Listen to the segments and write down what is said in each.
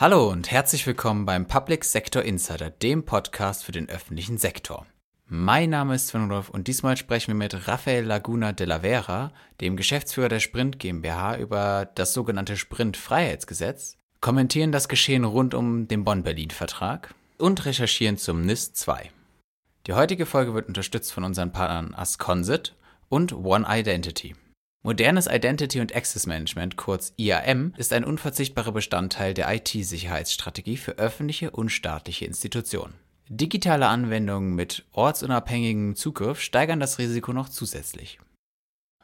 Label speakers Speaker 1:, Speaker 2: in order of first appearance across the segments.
Speaker 1: Hallo und herzlich willkommen beim Public Sector Insider, dem Podcast für den öffentlichen Sektor. Mein Name ist Sven Rudolph und diesmal sprechen wir mit Rafael Laguna de la Vera, dem Geschäftsführer der Sprint GmbH, über das sogenannte Sprint-Freiheitsgesetz, kommentieren das Geschehen rund um den Bonn-Berlin-Vertrag und recherchieren zum NIST 2. Die heutige Folge wird unterstützt von unseren Partnern Asconsit und One Identity. Modernes Identity und Access Management, kurz IAM, ist ein unverzichtbarer Bestandteil der IT-Sicherheitsstrategie für öffentliche und staatliche Institutionen. Digitale Anwendungen mit ortsunabhängigem Zugriff steigern das Risiko noch zusätzlich.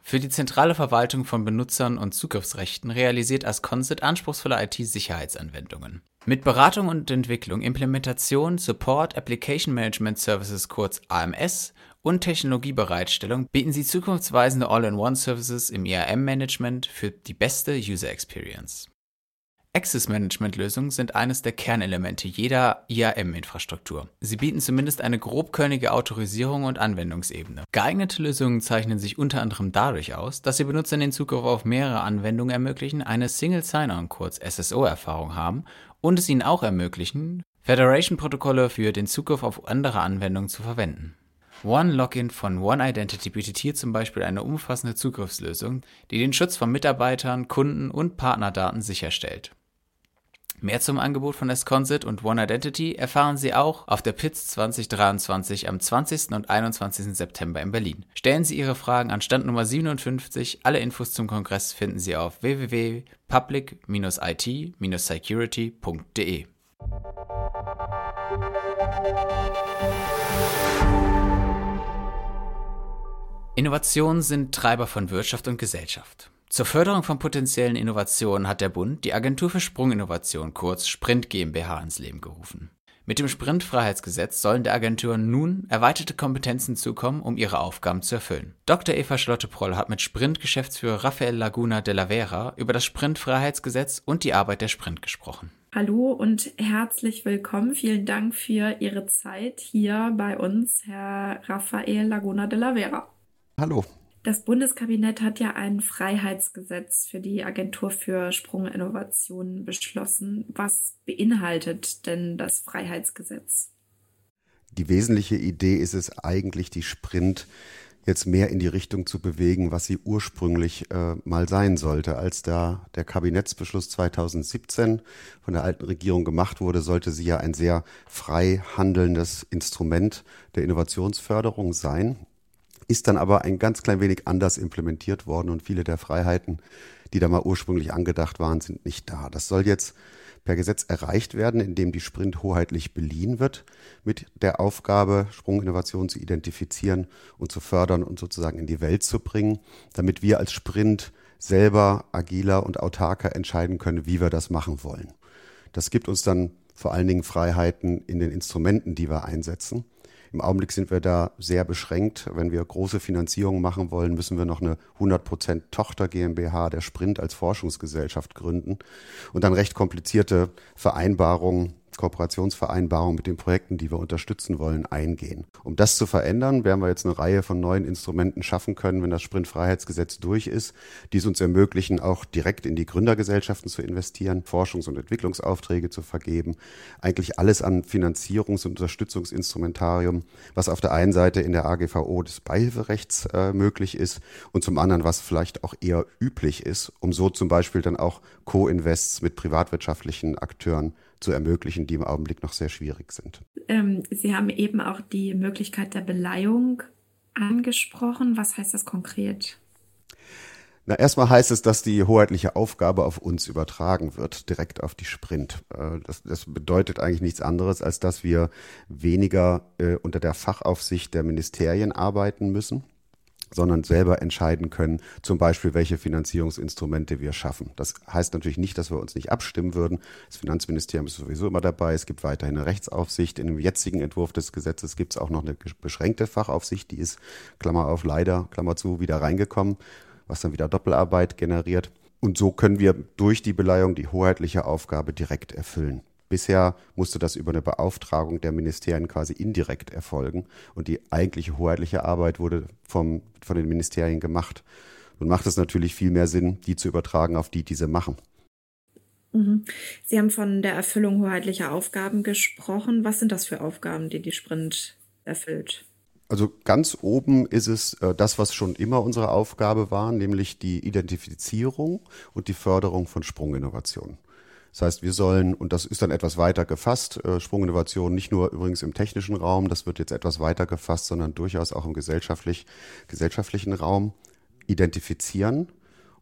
Speaker 1: Für die zentrale Verwaltung von Benutzern und Zugriffsrechten realisiert Asconsit anspruchsvolle IT-Sicherheitsanwendungen. Mit Beratung und Entwicklung, Implementation, Support, Application Management Services kurz AMS und Technologiebereitstellung bieten sie zukunftsweisende All-in-One-Services im IAM-Management für die beste User Experience. Access-Management-Lösungen sind eines der Kernelemente jeder IAM-Infrastruktur. Sie bieten zumindest eine grobkörnige Autorisierung und Anwendungsebene. Geeignete Lösungen zeichnen sich unter anderem dadurch aus, dass sie Benutzern den Zugriff auf mehrere Anwendungen ermöglichen, eine Single Sign-On, kurz SSO-Erfahrung haben und es ihnen auch ermöglichen, Federation-Protokolle für den Zugriff auf andere Anwendungen zu verwenden. One-Login von One Identity bietet hier zum Beispiel eine umfassende Zugriffslösung, die den Schutz von Mitarbeitern, Kunden und Partnerdaten sicherstellt. Mehr zum Angebot von Esconsit und One Identity erfahren Sie auch auf der PITS 2023 am 20. und 21. September in Berlin. Stellen Sie Ihre Fragen an Stand Nummer 57. Alle Infos zum Kongress finden Sie auf www.public-it-security.de. Innovationen sind Treiber von Wirtschaft und Gesellschaft. Zur Förderung von potenziellen Innovationen hat der Bund die Agentur für Sprunginnovation, kurz Sprint GmbH, ins Leben gerufen. Mit dem Sprint-Freiheitsgesetz sollen der Agentur nun erweiterte Kompetenzen zukommen, um ihre Aufgaben zu erfüllen. Dr. Eva Schlotte-Proll hat mit Sprint-Geschäftsführer Rafael Laguna de la Vera über das Sprint-Freiheitsgesetz und die Arbeit der Sprint gesprochen.
Speaker 2: Hallo und herzlich willkommen. Vielen Dank für Ihre Zeit hier bei uns, Herr Rafael Laguna de la Vera.
Speaker 3: Hallo.
Speaker 2: Das Bundeskabinett hat ja ein Freiheitsgesetz für die Agentur für Sprunginnovationen beschlossen. Was beinhaltet denn das Freiheitsgesetz?
Speaker 3: Die wesentliche Idee ist es eigentlich, die Sprint jetzt mehr in die Richtung zu bewegen, was sie ursprünglich äh, mal sein sollte. Als da der Kabinettsbeschluss 2017 von der alten Regierung gemacht wurde, sollte sie ja ein sehr frei handelndes Instrument der Innovationsförderung sein ist dann aber ein ganz klein wenig anders implementiert worden und viele der Freiheiten, die da mal ursprünglich angedacht waren, sind nicht da. Das soll jetzt per Gesetz erreicht werden, indem die Sprint hoheitlich beliehen wird, mit der Aufgabe, Sprunginnovation zu identifizieren und zu fördern und sozusagen in die Welt zu bringen, damit wir als Sprint selber agiler und autarker entscheiden können, wie wir das machen wollen. Das gibt uns dann vor allen Dingen Freiheiten in den Instrumenten, die wir einsetzen. Im Augenblick sind wir da sehr beschränkt. Wenn wir große Finanzierungen machen wollen, müssen wir noch eine 100% Tochter GmbH der Sprint als Forschungsgesellschaft gründen und dann recht komplizierte Vereinbarungen Kooperationsvereinbarung mit den Projekten, die wir unterstützen wollen, eingehen. Um das zu verändern, werden wir jetzt eine Reihe von neuen Instrumenten schaffen können, wenn das Sprintfreiheitsgesetz durch ist, die es uns ermöglichen, auch direkt in die Gründergesellschaften zu investieren, Forschungs- und Entwicklungsaufträge zu vergeben. Eigentlich alles an Finanzierungs- und Unterstützungsinstrumentarium, was auf der einen Seite in der AGVO des Beihilferechts äh, möglich ist und zum anderen, was vielleicht auch eher üblich ist, um so zum Beispiel dann auch Co-Invests mit privatwirtschaftlichen Akteuren zu ermöglichen, die im Augenblick noch sehr schwierig sind.
Speaker 2: Ähm, Sie haben eben auch die Möglichkeit der Beleihung angesprochen. Was heißt das konkret?
Speaker 3: Na, erstmal heißt es, dass die hoheitliche Aufgabe auf uns übertragen wird, direkt auf die Sprint. Äh, das, das bedeutet eigentlich nichts anderes, als dass wir weniger äh, unter der Fachaufsicht der Ministerien arbeiten müssen sondern selber entscheiden können, zum Beispiel, welche Finanzierungsinstrumente wir schaffen. Das heißt natürlich nicht, dass wir uns nicht abstimmen würden. Das Finanzministerium ist sowieso immer dabei. Es gibt weiterhin eine Rechtsaufsicht. In dem jetzigen Entwurf des Gesetzes gibt es auch noch eine beschränkte Fachaufsicht. Die ist, Klammer auf, leider, Klammer zu, wieder reingekommen, was dann wieder Doppelarbeit generiert. Und so können wir durch die Beleihung die hoheitliche Aufgabe direkt erfüllen. Bisher musste das über eine Beauftragung der Ministerien quasi indirekt erfolgen und die eigentliche hoheitliche Arbeit wurde vom, von den Ministerien gemacht. Nun macht es natürlich viel mehr Sinn, die zu übertragen auf die, die sie machen.
Speaker 2: Mhm. Sie haben von der Erfüllung hoheitlicher Aufgaben gesprochen. Was sind das für Aufgaben, die die Sprint erfüllt?
Speaker 3: Also ganz oben ist es äh, das, was schon immer unsere Aufgabe war, nämlich die Identifizierung und die Förderung von Sprunginnovationen. Das heißt, wir sollen, und das ist dann etwas weiter gefasst, äh, Sprunginnovation nicht nur übrigens im technischen Raum, das wird jetzt etwas weiter gefasst, sondern durchaus auch im gesellschaftlich, gesellschaftlichen Raum identifizieren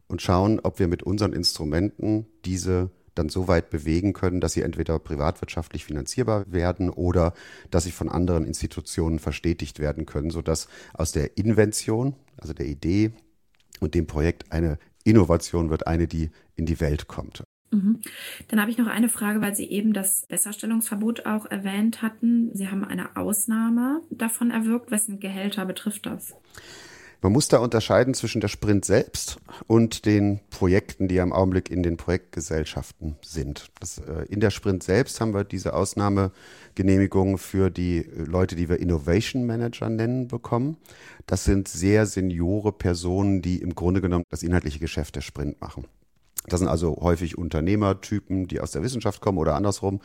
Speaker 3: und schauen, ob wir mit unseren Instrumenten diese dann so weit bewegen können, dass sie entweder privatwirtschaftlich finanzierbar werden oder dass sie von anderen Institutionen verstetigt werden können, sodass aus der Invention, also der Idee und dem Projekt eine Innovation wird, eine, die in die Welt kommt.
Speaker 2: Mhm. Dann habe ich noch eine Frage, weil Sie eben das Besserstellungsverbot auch erwähnt hatten. Sie haben eine Ausnahme davon erwirkt. Wessen Gehälter betrifft das?
Speaker 3: Man muss da unterscheiden zwischen der Sprint selbst und den Projekten, die im Augenblick in den Projektgesellschaften sind. Das, äh, in der Sprint selbst haben wir diese Ausnahmegenehmigung für die Leute, die wir Innovation Manager nennen, bekommen. Das sind sehr seniore Personen, die im Grunde genommen das inhaltliche Geschäft der Sprint machen. Das sind also häufig Unternehmertypen, die aus der Wissenschaft kommen oder andersrum,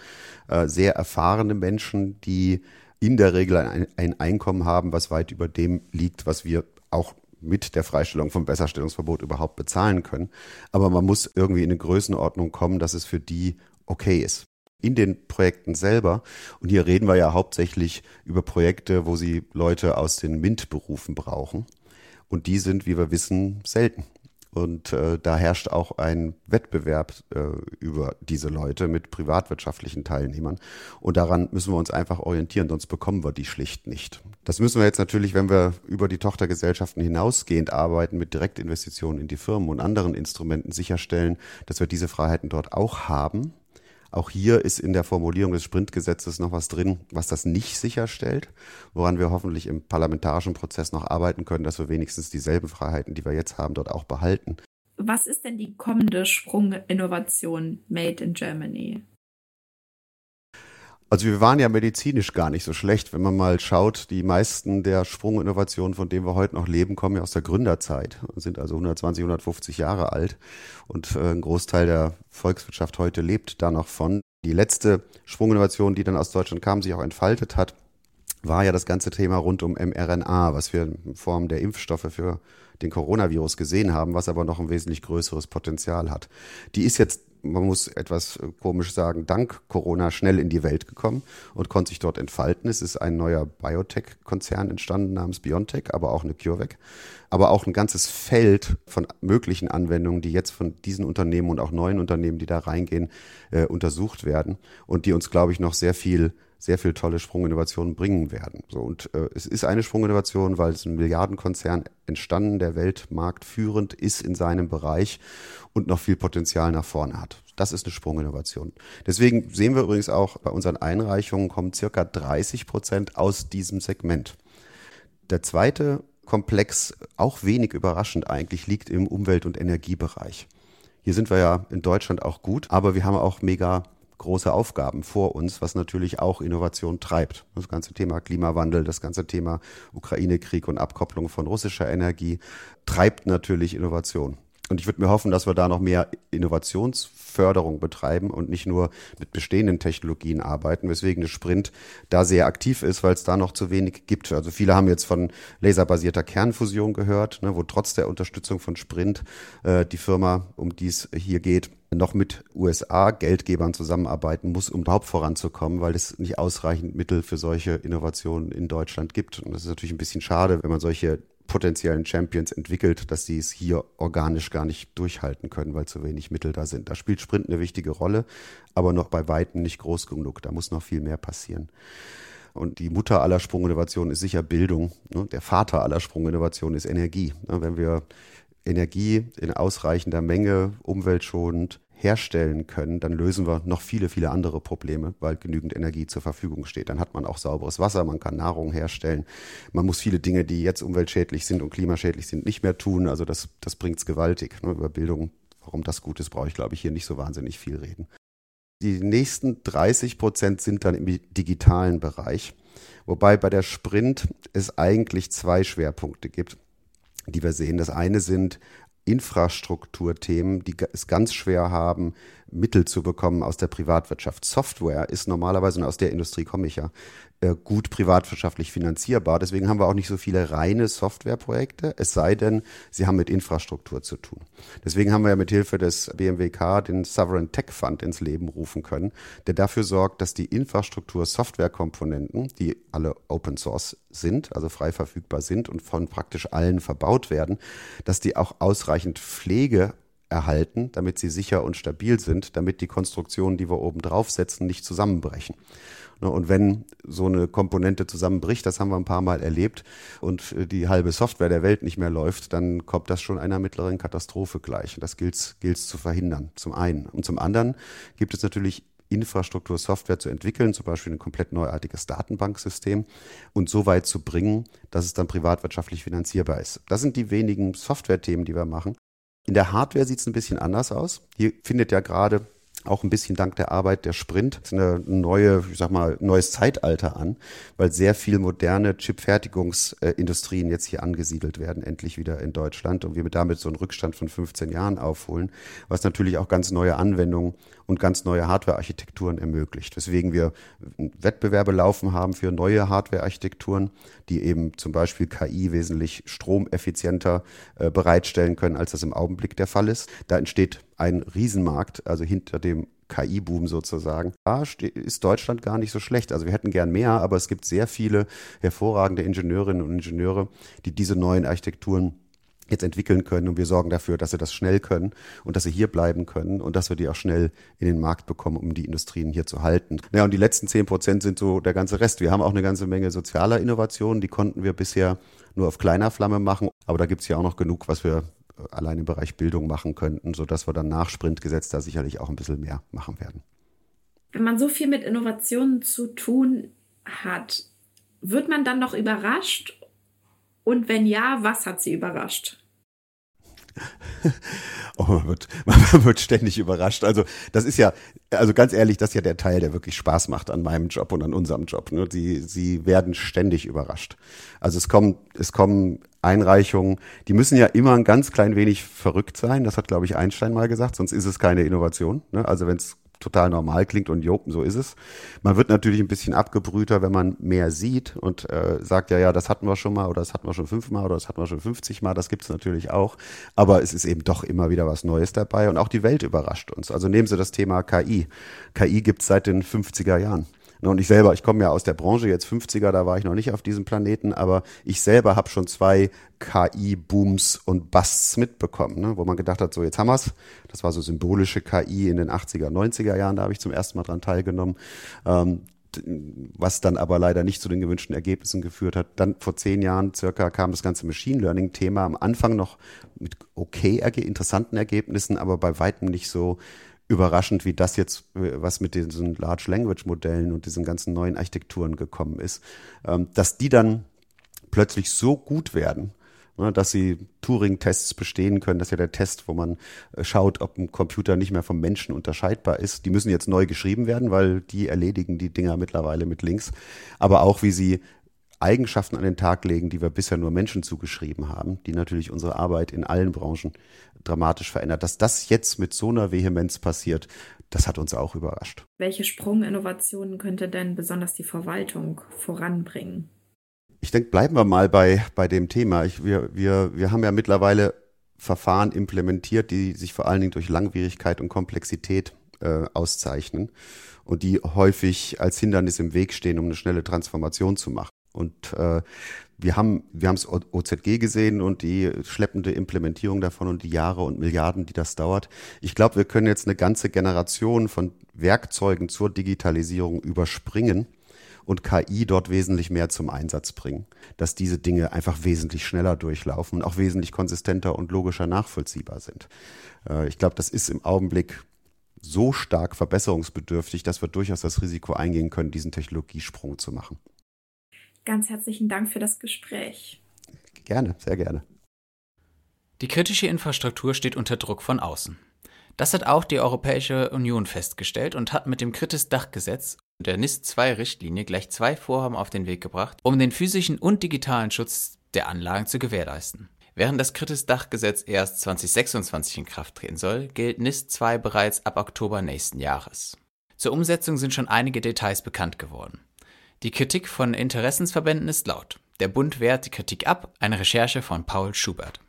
Speaker 3: äh, sehr erfahrene Menschen, die in der Regel ein, ein Einkommen haben, was weit über dem liegt, was wir auch mit der Freistellung vom Besserstellungsverbot überhaupt bezahlen können. Aber man muss irgendwie in eine Größenordnung kommen, dass es für die okay ist. In den Projekten selber, und hier reden wir ja hauptsächlich über Projekte, wo sie Leute aus den MINT-Berufen brauchen. Und die sind, wie wir wissen, selten. Und äh, da herrscht auch ein Wettbewerb äh, über diese Leute mit privatwirtschaftlichen Teilnehmern. Und daran müssen wir uns einfach orientieren, sonst bekommen wir die schlicht nicht. Das müssen wir jetzt natürlich, wenn wir über die Tochtergesellschaften hinausgehend arbeiten, mit Direktinvestitionen in die Firmen und anderen Instrumenten sicherstellen, dass wir diese Freiheiten dort auch haben. Auch hier ist in der Formulierung des Sprintgesetzes noch was drin, was das nicht sicherstellt, woran wir hoffentlich im parlamentarischen Prozess noch arbeiten können, dass wir wenigstens dieselben Freiheiten, die wir jetzt haben, dort auch behalten.
Speaker 2: Was ist denn die kommende Sprunginnovation Made in Germany?
Speaker 3: Also wir waren ja medizinisch gar nicht so schlecht, wenn man mal schaut, die meisten der Sprunginnovationen, von denen wir heute noch leben, kommen ja aus der Gründerzeit sind also 120, 150 Jahre alt und äh, ein Großteil der Volkswirtschaft heute lebt da noch von. Die letzte Sprunginnovation, die dann aus Deutschland kam, sich auch entfaltet hat, war ja das ganze Thema rund um mRNA, was wir in Form der Impfstoffe für den Coronavirus gesehen haben, was aber noch ein wesentlich größeres Potenzial hat. Die ist jetzt man muss etwas äh, komisch sagen, dank Corona schnell in die Welt gekommen und konnte sich dort entfalten. Es ist ein neuer Biotech-Konzern entstanden namens BioNTech, aber auch eine CureVac, aber auch ein ganzes Feld von möglichen Anwendungen, die jetzt von diesen Unternehmen und auch neuen Unternehmen, die da reingehen, äh, untersucht werden und die uns, glaube ich, noch sehr viel sehr viel tolle Sprunginnovationen bringen werden. So, und äh, es ist eine Sprunginnovation, weil es ein Milliardenkonzern entstanden, der weltmarktführend ist in seinem Bereich und noch viel Potenzial nach vorne hat. Das ist eine Sprunginnovation. Deswegen sehen wir übrigens auch bei unseren Einreichungen kommen circa 30 Prozent aus diesem Segment. Der zweite Komplex, auch wenig überraschend eigentlich, liegt im Umwelt- und Energiebereich. Hier sind wir ja in Deutschland auch gut, aber wir haben auch mega große Aufgaben vor uns, was natürlich auch Innovation treibt. Das ganze Thema Klimawandel, das ganze Thema Ukraine-Krieg und Abkopplung von russischer Energie treibt natürlich Innovation. Und ich würde mir hoffen, dass wir da noch mehr Innovationsförderung betreiben und nicht nur mit bestehenden Technologien arbeiten, weswegen der Sprint da sehr aktiv ist, weil es da noch zu wenig gibt. Also viele haben jetzt von laserbasierter Kernfusion gehört, ne, wo trotz der Unterstützung von Sprint äh, die Firma, um die es hier geht, noch mit USA-Geldgebern zusammenarbeiten muss, um überhaupt voranzukommen, weil es nicht ausreichend Mittel für solche Innovationen in Deutschland gibt. Und das ist natürlich ein bisschen schade, wenn man solche potenziellen Champions entwickelt, dass sie es hier organisch gar nicht durchhalten können, weil zu wenig Mittel da sind. Da spielt Sprint eine wichtige Rolle, aber noch bei Weitem nicht groß genug. Da muss noch viel mehr passieren. Und die Mutter aller Sprunginnovationen ist sicher Bildung. Ne? Der Vater aller Sprunginnovationen ist Energie. Ne? Wenn wir Energie in ausreichender Menge, umweltschonend, herstellen können, dann lösen wir noch viele, viele andere Probleme, weil genügend Energie zur Verfügung steht. Dann hat man auch sauberes Wasser, man kann Nahrung herstellen. Man muss viele Dinge, die jetzt umweltschädlich sind und klimaschädlich sind, nicht mehr tun. Also das, das bringt es gewaltig. Ne? Über Bildung, warum das gut ist, brauche ich, glaube ich, hier nicht so wahnsinnig viel reden. Die nächsten 30 Prozent sind dann im digitalen Bereich, wobei bei der Sprint es eigentlich zwei Schwerpunkte gibt die wir sehen. Das eine sind Infrastrukturthemen, die es ganz schwer haben, Mittel zu bekommen aus der Privatwirtschaft. Software ist normalerweise, und aus der Industrie komme ich ja, gut privatwirtschaftlich finanzierbar. Deswegen haben wir auch nicht so viele reine Softwareprojekte, es sei denn, sie haben mit Infrastruktur zu tun. Deswegen haben wir ja mit Hilfe des BMWK den Sovereign Tech Fund ins Leben rufen können, der dafür sorgt, dass die Infrastruktur Softwarekomponenten, die alle Open Source sind, also frei verfügbar sind und von praktisch allen verbaut werden, dass die auch ausreichend Pflege erhalten, damit sie sicher und stabil sind, damit die Konstruktionen, die wir oben draufsetzen, nicht zusammenbrechen. Ne, und wenn so eine Komponente zusammenbricht, das haben wir ein paar Mal erlebt, und äh, die halbe Software der Welt nicht mehr läuft, dann kommt das schon einer mittleren Katastrophe gleich. Und das gilt es zu verhindern, zum einen. Und zum anderen gibt es natürlich Infrastruktur, Software zu entwickeln, zum Beispiel ein komplett neuartiges Datenbanksystem und so weit zu bringen, dass es dann privatwirtschaftlich finanzierbar ist. Das sind die wenigen Software-Themen, die wir machen. In der Hardware sieht es ein bisschen anders aus. Hier findet ja gerade auch ein bisschen dank der Arbeit der Sprint eine neue, ich sag mal, neues Zeitalter an, weil sehr viel moderne Chipfertigungsindustrien jetzt hier angesiedelt werden, endlich wieder in Deutschland und wir damit so einen Rückstand von 15 Jahren aufholen, was natürlich auch ganz neue Anwendungen und ganz neue Hardware-Architekturen ermöglicht. Weswegen wir Wettbewerbe laufen haben für neue Hardware-Architekturen, die eben zum Beispiel KI wesentlich stromeffizienter äh, bereitstellen können, als das im Augenblick der Fall ist. Da entsteht ein Riesenmarkt, also hinter dem KI-Boom sozusagen. Da ist Deutschland gar nicht so schlecht. Also wir hätten gern mehr, aber es gibt sehr viele hervorragende Ingenieurinnen und Ingenieure, die diese neuen Architekturen jetzt entwickeln können und wir sorgen dafür, dass sie das schnell können und dass sie hier bleiben können und dass wir die auch schnell in den Markt bekommen, um die Industrien hier zu halten. Ja, und die letzten zehn Prozent sind so der ganze Rest. Wir haben auch eine ganze Menge sozialer Innovationen, die konnten wir bisher nur auf kleiner Flamme machen, aber da gibt's ja auch noch genug, was wir allein im Bereich Bildung machen könnten, sodass wir dann nach Sprintgesetz da sicherlich auch ein bisschen mehr machen werden.
Speaker 2: Wenn man so viel mit Innovationen zu tun hat, wird man dann noch überrascht? Und wenn ja, was hat sie überrascht?
Speaker 3: Oh, man, wird, man wird ständig überrascht. Also das ist ja, also ganz ehrlich, das ist ja der Teil, der wirklich Spaß macht an meinem Job und an unserem Job. Ne? Sie, sie werden ständig überrascht. Also es kommen, es kommen Einreichungen, die müssen ja immer ein ganz klein wenig verrückt sein. Das hat, glaube ich, Einstein mal gesagt, sonst ist es keine Innovation. Ne? Also wenn es total normal klingt und jo, so ist es. Man wird natürlich ein bisschen abgebrühter, wenn man mehr sieht und äh, sagt, ja, ja, das hatten wir schon mal oder das hatten wir schon fünfmal oder das hatten wir schon 50 Mal, das gibt's natürlich auch. Aber es ist eben doch immer wieder was Neues dabei und auch die Welt überrascht uns. Also nehmen Sie das Thema KI. KI gibt's seit den 50er Jahren. Und ich selber, ich komme ja aus der Branche, jetzt 50er, da war ich noch nicht auf diesem Planeten, aber ich selber habe schon zwei KI-Booms und Busts mitbekommen, ne, wo man gedacht hat, so jetzt haben wir's. Das war so symbolische KI in den 80er, 90er Jahren, da habe ich zum ersten Mal dran teilgenommen. Ähm, was dann aber leider nicht zu den gewünschten Ergebnissen geführt hat. Dann vor zehn Jahren circa kam das ganze Machine Learning-Thema am Anfang noch mit okay interessanten Ergebnissen, aber bei weitem nicht so überraschend, wie das jetzt, äh, was mit diesen Large Language Modellen und diesen ganzen neuen Architekturen gekommen ist, ähm, dass die dann plötzlich so gut werden, ne, dass sie Turing-Tests bestehen können. Das ist ja der Test, wo man äh, schaut, ob ein Computer nicht mehr vom Menschen unterscheidbar ist. Die müssen jetzt neu geschrieben werden, weil die erledigen die Dinger mittlerweile mit Links. Aber auch, wie sie Eigenschaften an den Tag legen, die wir bisher nur Menschen zugeschrieben haben, die natürlich unsere Arbeit in allen Branchen dramatisch verändert. Dass das jetzt mit so einer Vehemenz passiert, das hat uns auch überrascht.
Speaker 2: Welche Sprunginnovationen könnte denn besonders die Verwaltung voranbringen?
Speaker 3: Ich denke, bleiben wir mal bei, bei dem Thema. Ich, wir, wir, wir haben ja mittlerweile Verfahren implementiert, die sich vor allen Dingen durch Langwierigkeit und Komplexität äh, auszeichnen und die häufig als Hindernis im Weg stehen, um eine schnelle Transformation zu machen. Und äh, wir haben wir haben es OZG gesehen und die schleppende Implementierung davon und die Jahre und Milliarden, die das dauert. Ich glaube, wir können jetzt eine ganze Generation von Werkzeugen zur Digitalisierung überspringen und KI dort wesentlich mehr zum Einsatz bringen, dass diese Dinge einfach wesentlich schneller durchlaufen und auch wesentlich konsistenter und logischer nachvollziehbar sind. Äh, ich glaube, das ist im Augenblick so stark verbesserungsbedürftig, dass wir durchaus das Risiko eingehen können, diesen Technologiesprung zu machen.
Speaker 2: Ganz herzlichen Dank für das Gespräch.
Speaker 3: Gerne, sehr gerne.
Speaker 1: Die kritische Infrastruktur steht unter Druck von außen. Das hat auch die Europäische Union festgestellt und hat mit dem Kritis-Dachgesetz und der NIS-2-Richtlinie gleich zwei Vorhaben auf den Weg gebracht, um den physischen und digitalen Schutz der Anlagen zu gewährleisten. Während das Kritis-Dachgesetz erst 2026 in Kraft treten soll, gilt NIS 2 bereits ab Oktober nächsten Jahres. Zur Umsetzung sind schon einige Details bekannt geworden. Die Kritik von Interessensverbänden ist laut. Der Bund wehrt die Kritik ab, eine Recherche von Paul Schubert.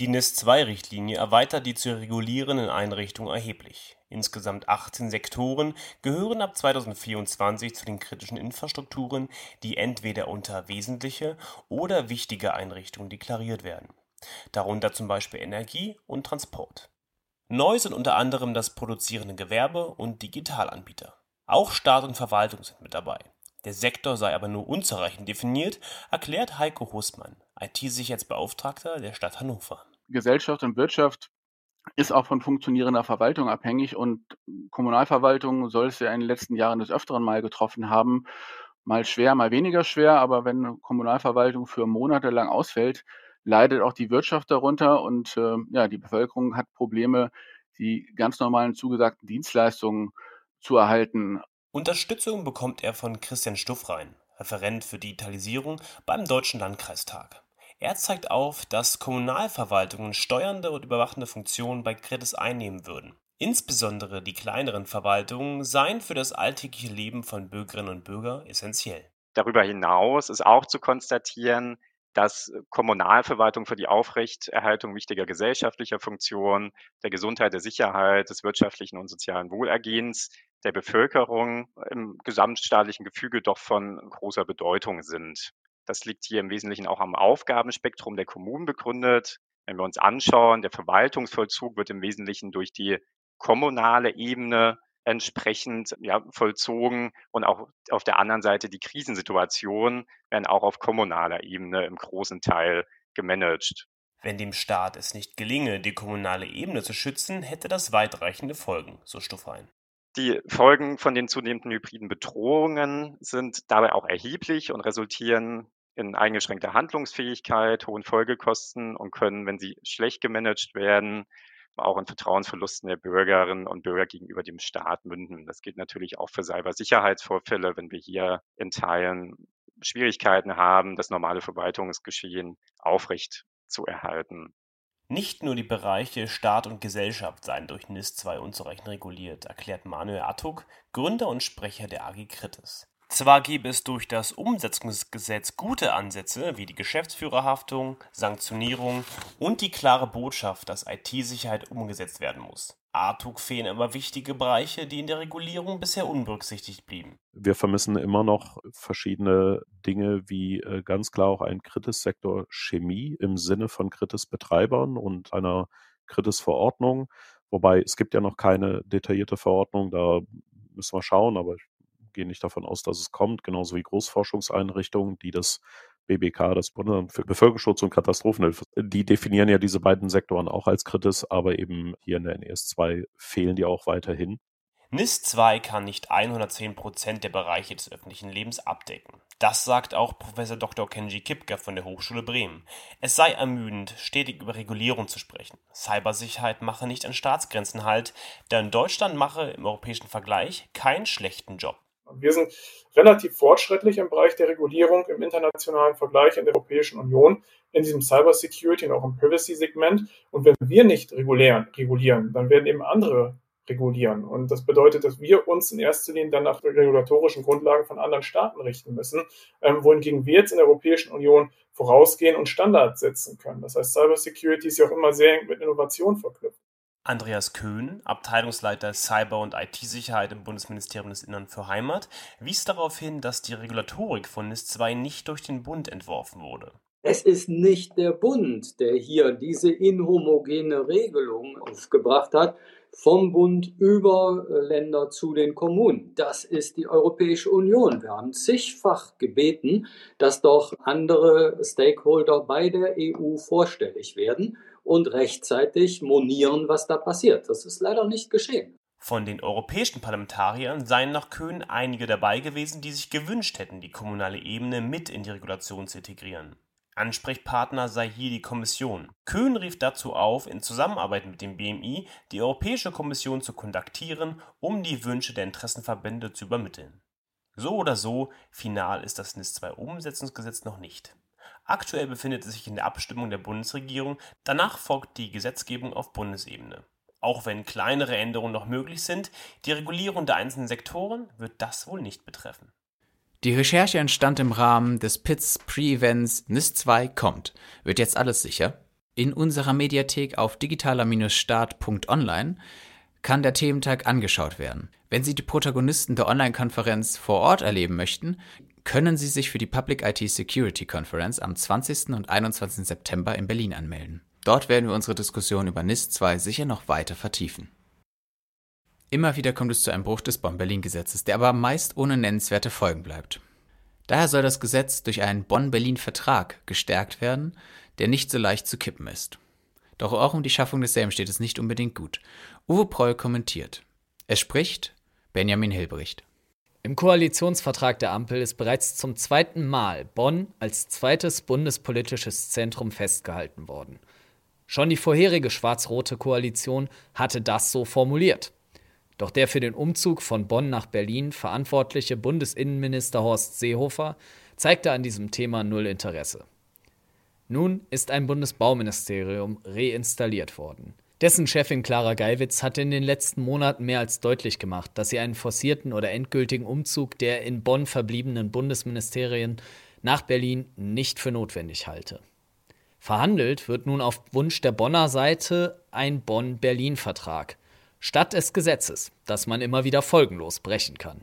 Speaker 4: Die NIS-2-Richtlinie erweitert die zu regulierenden Einrichtungen erheblich. Insgesamt 18 Sektoren gehören ab 2024 zu den kritischen Infrastrukturen, die entweder unter wesentliche oder wichtige Einrichtungen deklariert werden, darunter zum Beispiel Energie und Transport. Neu sind unter anderem das produzierende Gewerbe und Digitalanbieter. Auch Staat und Verwaltung sind mit dabei. Der Sektor sei aber nur unzureichend definiert, erklärt Heiko Husmann, IT-Sicherheitsbeauftragter der Stadt Hannover.
Speaker 5: Gesellschaft und Wirtschaft ist auch von funktionierender Verwaltung abhängig und Kommunalverwaltung soll es ja in den letzten Jahren des Öfteren mal getroffen haben. Mal schwer, mal weniger schwer, aber wenn Kommunalverwaltung für Monate lang ausfällt, leidet auch die Wirtschaft darunter und äh, ja, die Bevölkerung hat Probleme, die ganz normalen zugesagten Dienstleistungen zu erhalten.
Speaker 4: Unterstützung bekommt er von Christian Stuffrein, Referent für Digitalisierung beim Deutschen Landkreistag. Er zeigt auf, dass Kommunalverwaltungen steuernde und überwachende Funktionen bei Kritis einnehmen würden. Insbesondere die kleineren Verwaltungen seien für das alltägliche Leben von Bürgerinnen und Bürgern essentiell.
Speaker 6: Darüber hinaus ist auch zu konstatieren, dass Kommunalverwaltung für die Aufrechterhaltung wichtiger gesellschaftlicher Funktionen, der Gesundheit, der Sicherheit, des wirtschaftlichen und sozialen Wohlergehens der Bevölkerung im gesamtstaatlichen Gefüge doch von großer Bedeutung sind. Das liegt hier im Wesentlichen auch am Aufgabenspektrum der Kommunen begründet. Wenn wir uns anschauen, der Verwaltungsvollzug wird im Wesentlichen durch die kommunale Ebene entsprechend ja, vollzogen und auch auf der anderen Seite die Krisensituation werden auch auf kommunaler Ebene im großen Teil gemanagt.
Speaker 4: Wenn dem Staat es nicht gelinge, die kommunale Ebene zu schützen, hätte das weitreichende Folgen, so Stuffein.
Speaker 6: Die Folgen von den zunehmenden hybriden Bedrohungen sind dabei auch erheblich und resultieren in eingeschränkter Handlungsfähigkeit, hohen Folgekosten und können, wenn sie schlecht gemanagt werden, auch in Vertrauensverlusten der Bürgerinnen und Bürger gegenüber dem Staat münden. Das gilt natürlich auch für Cybersicherheitsvorfälle, wenn wir hier in Teilen Schwierigkeiten haben, das normale Verwaltungsgeschehen aufrecht zu erhalten.
Speaker 4: Nicht nur die Bereiche Staat und Gesellschaft seien durch NIS 2 unzureichend reguliert, erklärt Manuel Attuk, Gründer und Sprecher der AG Kritis. Zwar gäbe es durch das Umsetzungsgesetz gute Ansätze wie die Geschäftsführerhaftung, Sanktionierung und die klare Botschaft, dass IT-Sicherheit umgesetzt werden muss. ATUG fehlen aber wichtige Bereiche, die in der Regulierung bisher unberücksichtigt blieben.
Speaker 7: Wir vermissen immer noch verschiedene Dinge wie äh, ganz klar auch einen Kritis-Sektor Chemie im Sinne von Kritis-Betreibern und einer Kritis-Verordnung. Wobei es gibt ja noch keine detaillierte Verordnung, da müssen wir schauen, aber ich gehe nicht davon aus, dass es kommt, genauso wie Großforschungseinrichtungen, die das BBK, das Bundesamt für Bevölkerungsschutz und Katastrophenhilfe, die definieren ja diese beiden Sektoren auch als Kritis, aber eben hier in der NES 2 fehlen die auch weiterhin.
Speaker 4: NIS 2 kann nicht 110 Prozent der Bereiche des öffentlichen Lebens abdecken. Das sagt auch Professor Dr. Kenji Kipka von der Hochschule Bremen. Es sei ermüdend, stetig über Regulierung zu sprechen. Cybersicherheit mache nicht an Staatsgrenzen halt, denn Deutschland mache im europäischen Vergleich keinen schlechten Job.
Speaker 8: Wir sind relativ fortschrittlich im Bereich der Regulierung im internationalen Vergleich in der Europäischen Union, in diesem Cyber Security und auch im Privacy-Segment. Und wenn wir nicht regulieren, regulieren, dann werden eben andere regulieren. Und das bedeutet, dass wir uns in erster Linie dann nach regulatorischen Grundlagen von anderen Staaten richten müssen, ähm, wohingegen wir jetzt in der Europäischen Union vorausgehen und Standards setzen können. Das heißt, Cyber Security ist ja auch immer sehr eng mit Innovation verknüpft.
Speaker 4: Andreas Köhn, Abteilungsleiter Cyber- und IT-Sicherheit im Bundesministerium des Innern für Heimat, wies darauf hin, dass die Regulatorik von NIS 2 nicht durch den Bund entworfen wurde.
Speaker 9: Es ist nicht der Bund, der hier diese inhomogene Regelung aufgebracht hat, vom Bund über Länder zu den Kommunen. Das ist die Europäische Union. Wir haben zigfach gebeten, dass doch andere Stakeholder bei der EU vorstellig werden und rechtzeitig monieren, was da passiert. Das ist leider nicht geschehen.
Speaker 4: Von den europäischen Parlamentariern seien nach Köhn einige dabei gewesen, die sich gewünscht hätten, die kommunale Ebene mit in die Regulation zu integrieren. Ansprechpartner sei hier die Kommission. Köhn rief dazu auf, in Zusammenarbeit mit dem BMI die Europäische Kommission zu kontaktieren, um die Wünsche der Interessenverbände zu übermitteln. So oder so, final ist das NIS 2 Umsetzungsgesetz noch nicht. Aktuell befindet es sich in der Abstimmung der Bundesregierung, danach folgt die Gesetzgebung auf Bundesebene. Auch wenn kleinere Änderungen noch möglich sind, die Regulierung der einzelnen Sektoren wird das wohl nicht betreffen.
Speaker 1: Die Recherche entstand im Rahmen des PITS Pre-Events NIS 2 kommt. Wird jetzt alles sicher? In unserer Mediathek auf digitaler-start.online kann der Thementag angeschaut werden. Wenn Sie die Protagonisten der Online-Konferenz vor Ort erleben möchten, können Sie sich für die Public IT Security Conference am 20. und 21. September in Berlin anmelden. Dort werden wir unsere Diskussion über NIS 2 sicher noch weiter vertiefen. Immer wieder kommt es zu einem Bruch des Bonn-Berlin-Gesetzes, der aber meist ohne nennenswerte Folgen bleibt. Daher soll das Gesetz durch einen Bonn-Berlin-Vertrag gestärkt werden, der nicht so leicht zu kippen ist. Doch auch um die Schaffung desselben steht es nicht unbedingt gut. Uwe Proll kommentiert. Es spricht Benjamin Hilbricht.
Speaker 10: Im Koalitionsvertrag der Ampel ist bereits zum zweiten Mal Bonn als zweites bundespolitisches Zentrum festgehalten worden. Schon die vorherige schwarz-rote Koalition hatte das so formuliert. Doch der für den Umzug von Bonn nach Berlin verantwortliche Bundesinnenminister Horst Seehofer zeigte an diesem Thema null Interesse. Nun ist ein Bundesbauministerium reinstalliert worden. Dessen Chefin Clara Geiwitz hatte in den letzten Monaten mehr als deutlich gemacht, dass sie einen forcierten oder endgültigen Umzug der in Bonn verbliebenen Bundesministerien nach Berlin nicht für notwendig halte. Verhandelt wird nun auf Wunsch der Bonner Seite ein Bonn-Berlin-Vertrag, statt des Gesetzes, das man immer wieder folgenlos brechen kann.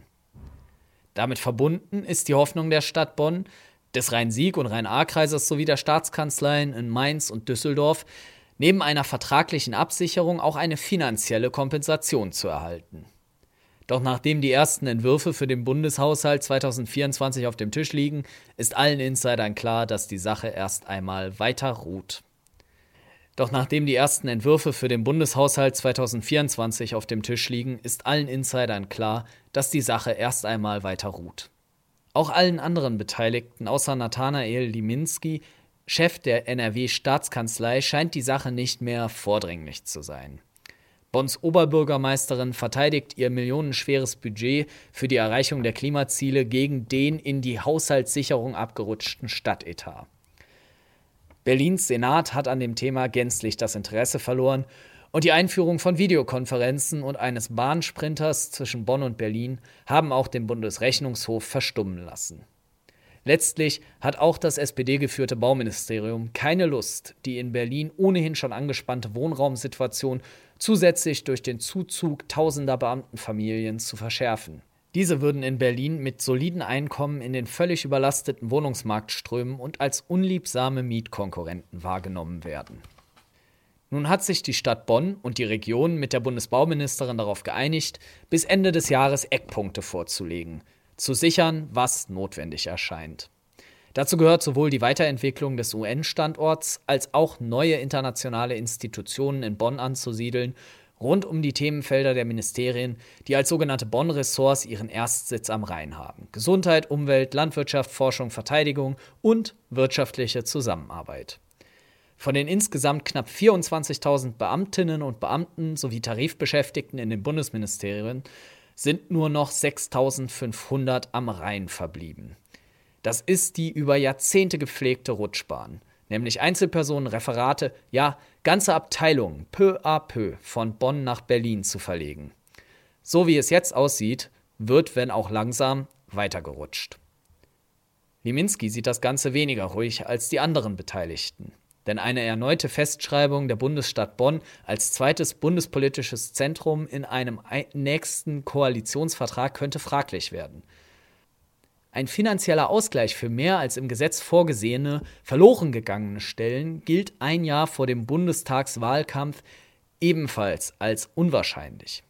Speaker 10: Damit verbunden ist die Hoffnung der Stadt Bonn, des Rhein-Sieg- und Rhein-A-Kreises sowie der Staatskanzleien in Mainz und Düsseldorf, neben einer vertraglichen Absicherung auch eine finanzielle Kompensation zu erhalten. Doch nachdem die ersten Entwürfe für den Bundeshaushalt 2024 auf dem Tisch liegen, ist allen Insidern klar, dass die Sache erst einmal weiter ruht. Doch nachdem die ersten Entwürfe für den Bundeshaushalt 2024 auf dem Tisch liegen, ist allen Insidern klar, dass die Sache erst einmal weiter ruht. Auch allen anderen Beteiligten außer Nathanael Liminski Chef der NRW-Staatskanzlei scheint die Sache nicht mehr vordringlich zu sein. Bonns Oberbürgermeisterin verteidigt ihr millionenschweres Budget für die Erreichung der Klimaziele gegen den in die Haushaltssicherung abgerutschten Stadtetat. Berlins Senat hat an dem Thema gänzlich das Interesse verloren und die Einführung von Videokonferenzen und eines Bahnsprinters zwischen Bonn und Berlin haben auch den Bundesrechnungshof verstummen lassen. Letztlich hat auch das SPD-geführte Bauministerium keine Lust, die in Berlin ohnehin schon angespannte Wohnraumsituation zusätzlich durch den Zuzug tausender Beamtenfamilien zu verschärfen. Diese würden in Berlin mit soliden Einkommen in den völlig überlasteten Wohnungsmarkt strömen und als unliebsame Mietkonkurrenten wahrgenommen werden. Nun hat sich die Stadt Bonn und die Region mit der Bundesbauministerin darauf geeinigt, bis Ende des Jahres Eckpunkte vorzulegen, zu sichern, was notwendig erscheint. Dazu gehört sowohl die Weiterentwicklung des UN-Standorts als auch neue internationale Institutionen in Bonn anzusiedeln, rund um die Themenfelder der Ministerien, die als sogenannte Bonn-Ressorts ihren Erstsitz am Rhein haben. Gesundheit, Umwelt, Landwirtschaft, Forschung, Verteidigung und wirtschaftliche Zusammenarbeit. Von den insgesamt knapp 24.000 Beamtinnen und Beamten sowie Tarifbeschäftigten in den Bundesministerien sind nur noch 6500 am Rhein verblieben. Das ist die über Jahrzehnte gepflegte Rutschbahn, nämlich Einzelpersonen, Referate, ja ganze Abteilungen peu à peu von Bonn nach Berlin zu verlegen. So wie es jetzt aussieht, wird, wenn auch langsam, weitergerutscht. Liminski sieht das Ganze weniger ruhig als die anderen Beteiligten. Denn eine erneute Festschreibung der Bundesstadt Bonn als zweites bundespolitisches Zentrum in einem nächsten Koalitionsvertrag könnte fraglich werden. Ein finanzieller Ausgleich für mehr als im Gesetz vorgesehene, verloren gegangene Stellen gilt ein Jahr vor dem Bundestagswahlkampf ebenfalls als unwahrscheinlich.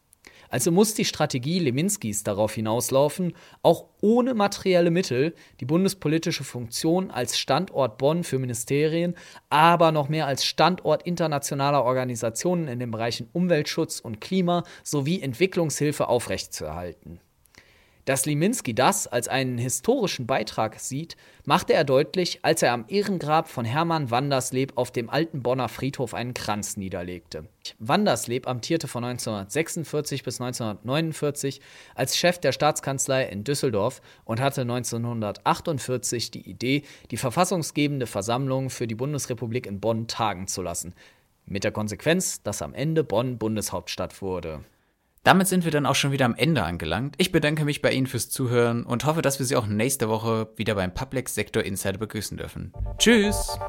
Speaker 10: Also muss die Strategie Leminskis darauf hinauslaufen, auch ohne materielle Mittel die bundespolitische Funktion als Standort Bonn für Ministerien, aber noch mehr als Standort internationaler Organisationen in den Bereichen Umweltschutz und Klima sowie Entwicklungshilfe aufrechtzuerhalten. Dass Liminski das als einen historischen Beitrag sieht, machte er deutlich, als er am Ehrengrab von Hermann Wandersleb auf dem alten Bonner Friedhof einen Kranz niederlegte. Wandersleb amtierte von 1946 bis 1949 als Chef der Staatskanzlei in Düsseldorf und hatte 1948 die Idee, die verfassungsgebende Versammlung für die Bundesrepublik in Bonn tagen zu lassen. Mit der Konsequenz, dass am Ende Bonn Bundeshauptstadt wurde.
Speaker 1: Damit sind wir dann auch schon wieder am Ende angelangt. Ich bedanke mich bei Ihnen fürs Zuhören und hoffe, dass wir Sie auch nächste Woche wieder beim Public Sector Insider begrüßen dürfen. Tschüss!